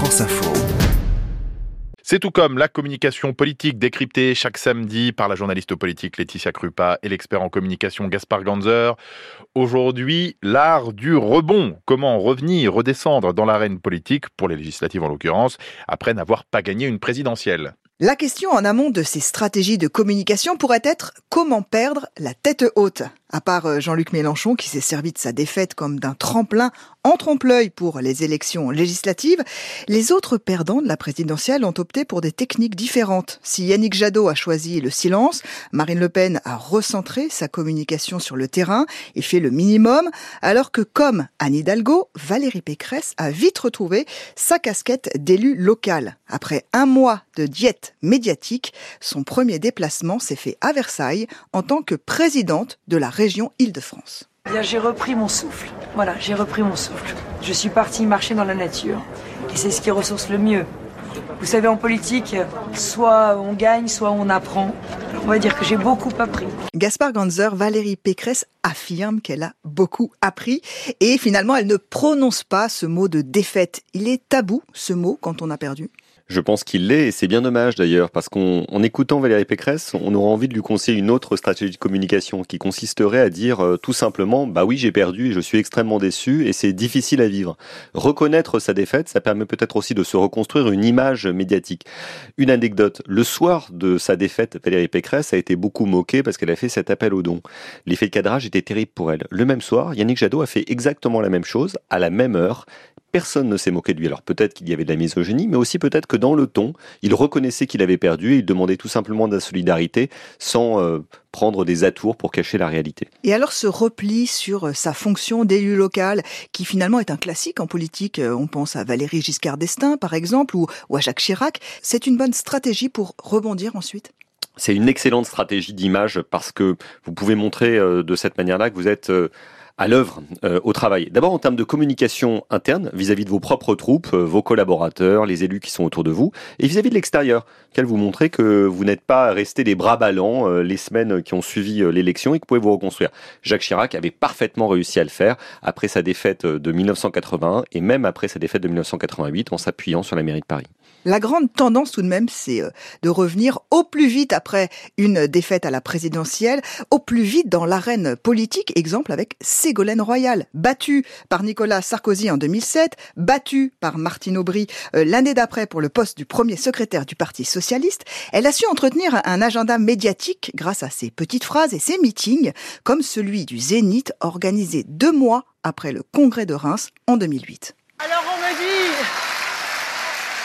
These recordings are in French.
France Info. C'est tout comme la communication politique décryptée chaque samedi par la journaliste politique Laetitia Krupa et l'expert en communication Gaspard Ganzer. Aujourd'hui, l'art du rebond. Comment revenir, redescendre dans l'arène politique, pour les législatives en l'occurrence, après n'avoir pas gagné une présidentielle. La question en amont de ces stratégies de communication pourrait être comment perdre la tête haute? À part euh, Jean-Luc Mélenchon qui s'est servi de sa défaite comme d'un tremplin en trompe-l'œil pour les élections législatives, les autres perdants de la présidentielle ont opté pour des techniques différentes. Si Yannick Jadot a choisi le silence, Marine Le Pen a recentré sa communication sur le terrain et fait le minimum, alors que comme Anne Hidalgo, Valérie Pécresse a vite retrouvé sa casquette d'élu local. Après un mois de diète médiatique, son premier déplacement s'est fait à Versailles en tant que présidente de la région Île-de-France. J'ai repris mon souffle. Voilà, j'ai repris mon souffle. Je suis partie marcher dans la nature. Et c'est ce qui ressource le mieux. Vous savez, en politique, soit on gagne, soit on apprend. On va dire que j'ai beaucoup appris. Gaspard Ganzer, Valérie Pécresse affirme qu'elle a beaucoup appris et finalement elle ne prononce pas ce mot de défaite. Il est tabou, ce mot, quand on a perdu. Je pense qu'il l'est, et c'est bien dommage d'ailleurs, parce qu'en écoutant Valérie Pécresse, on aura envie de lui conseiller une autre stratégie de communication qui consisterait à dire euh, tout simplement, bah oui, j'ai perdu et je suis extrêmement déçu et c'est difficile à vivre. Reconnaître sa défaite, ça permet peut-être aussi de se reconstruire une image médiatique. Une anecdote, le soir de sa défaite, Valérie Pécresse a été beaucoup moquée parce qu'elle a fait cet appel au don. L'effet de cadrage était terrible pour elle. Le même soir, Yannick Jadot a fait exactement la même chose, à la même heure, personne ne s'est moqué de lui. Alors peut-être qu'il y avait de la misogynie, mais aussi peut-être que dans le ton, il reconnaissait qu'il avait perdu et il demandait tout simplement de la solidarité sans euh, prendre des atours pour cacher la réalité. Et alors ce repli sur euh, sa fonction d'élu local, qui finalement est un classique en politique, euh, on pense à Valérie Giscard d'Estaing par exemple, ou, à Jacques Chirac, c'est une bonne stratégie pour rebondir ensuite? C'est une excellente stratégie d'image parce que vous pouvez montrer de cette manière-là que vous êtes à l'œuvre euh, au travail. D'abord en termes de communication interne vis-à-vis de vos propres troupes, euh, vos collaborateurs, les élus qui sont autour de vous, et vis-à-vis de l'extérieur, qu'elle vous montrer que vous n'êtes pas resté les bras ballants euh, les semaines qui ont suivi l'élection et que vous pouvez vous reconstruire. Jacques Chirac avait parfaitement réussi à le faire après sa défaite de 1981 et même après sa défaite de 1988 en s'appuyant sur la mairie de Paris. La grande tendance tout de même, c'est de revenir au plus vite après une défaite à la présidentielle, au plus vite dans l'arène politique, exemple avec Ségolène Royal, battue par Nicolas Sarkozy en 2007, battue par Martine Aubry euh, l'année d'après pour le poste du premier secrétaire du Parti socialiste, elle a su entretenir un agenda médiatique grâce à ses petites phrases et ses meetings, comme celui du Zénith organisé deux mois après le congrès de Reims en 2008. Alors on me dit,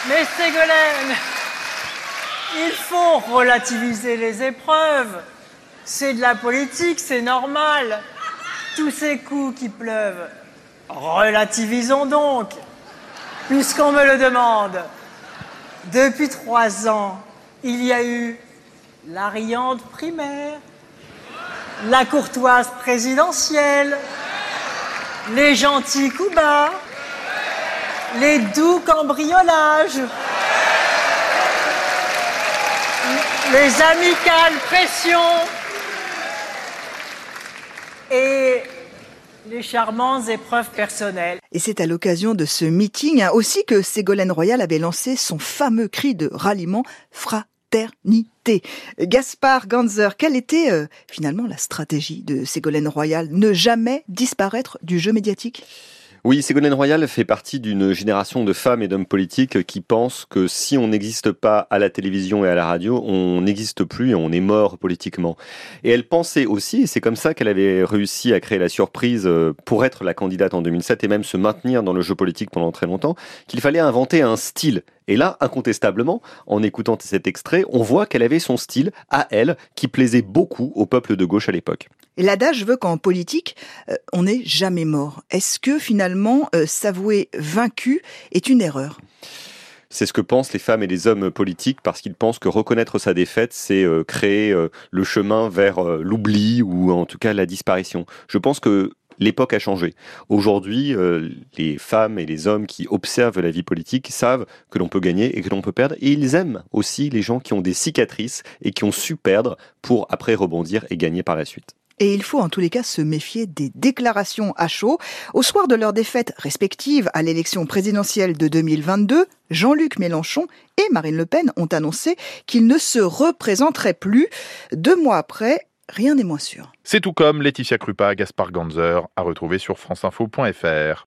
mais Ségolène, il faut relativiser les épreuves. C'est de la politique, c'est normal tous ces coups qui pleuvent. Relativisons donc, puisqu'on me le demande. Depuis trois ans, il y a eu la riante primaire, la courtoise présidentielle, les gentils coups bas, les doux cambriolages, les amicales pressions, et les charmantes épreuves personnelles. Et c'est à l'occasion de ce meeting hein, aussi que Ségolène Royal avait lancé son fameux cri de ralliement fraternité. Gaspard Ganzer, quelle était euh, finalement la stratégie de Ségolène Royal? Ne jamais disparaître du jeu médiatique? Oui, Ségolène Royal fait partie d'une génération de femmes et d'hommes politiques qui pensent que si on n'existe pas à la télévision et à la radio, on n'existe plus et on est mort politiquement. Et elle pensait aussi, et c'est comme ça qu'elle avait réussi à créer la surprise euh, pour être la candidate en 2007 et même se maintenir dans le jeu politique pendant très longtemps, qu'il fallait inventer un style. Et là, incontestablement, en écoutant cet extrait, on voit qu'elle avait son style à elle qui plaisait beaucoup au peuple de gauche à l'époque. L'adage veut qu'en politique, euh, on n'est jamais mort. Est-ce que finalement, euh, s'avouer vaincu est une erreur? C'est ce que pensent les femmes et les hommes politiques parce qu'ils pensent que reconnaître sa défaite, c'est euh, créer le chemin vers l'oubli ou en tout cas la disparition. Je pense que l'époque a changé. Aujourd'hui, les femmes et les hommes qui observent la vie politique savent que l'on peut gagner et que l'on peut perdre. Et ils aiment aussi les gens qui ont des cicatrices et qui ont su perdre pour après rebondir et gagner par la suite. Et il faut en tous les cas se méfier des déclarations à chaud. Au soir de leur défaite respective à l'élection présidentielle de 2022, Jean-Luc Mélenchon et Marine Le Pen ont annoncé qu'ils ne se représenteraient plus. Deux mois après, rien n'est moins sûr. C'est tout comme Laetitia Krupa, Gaspard Ganzer, à retrouver sur franceinfo.fr.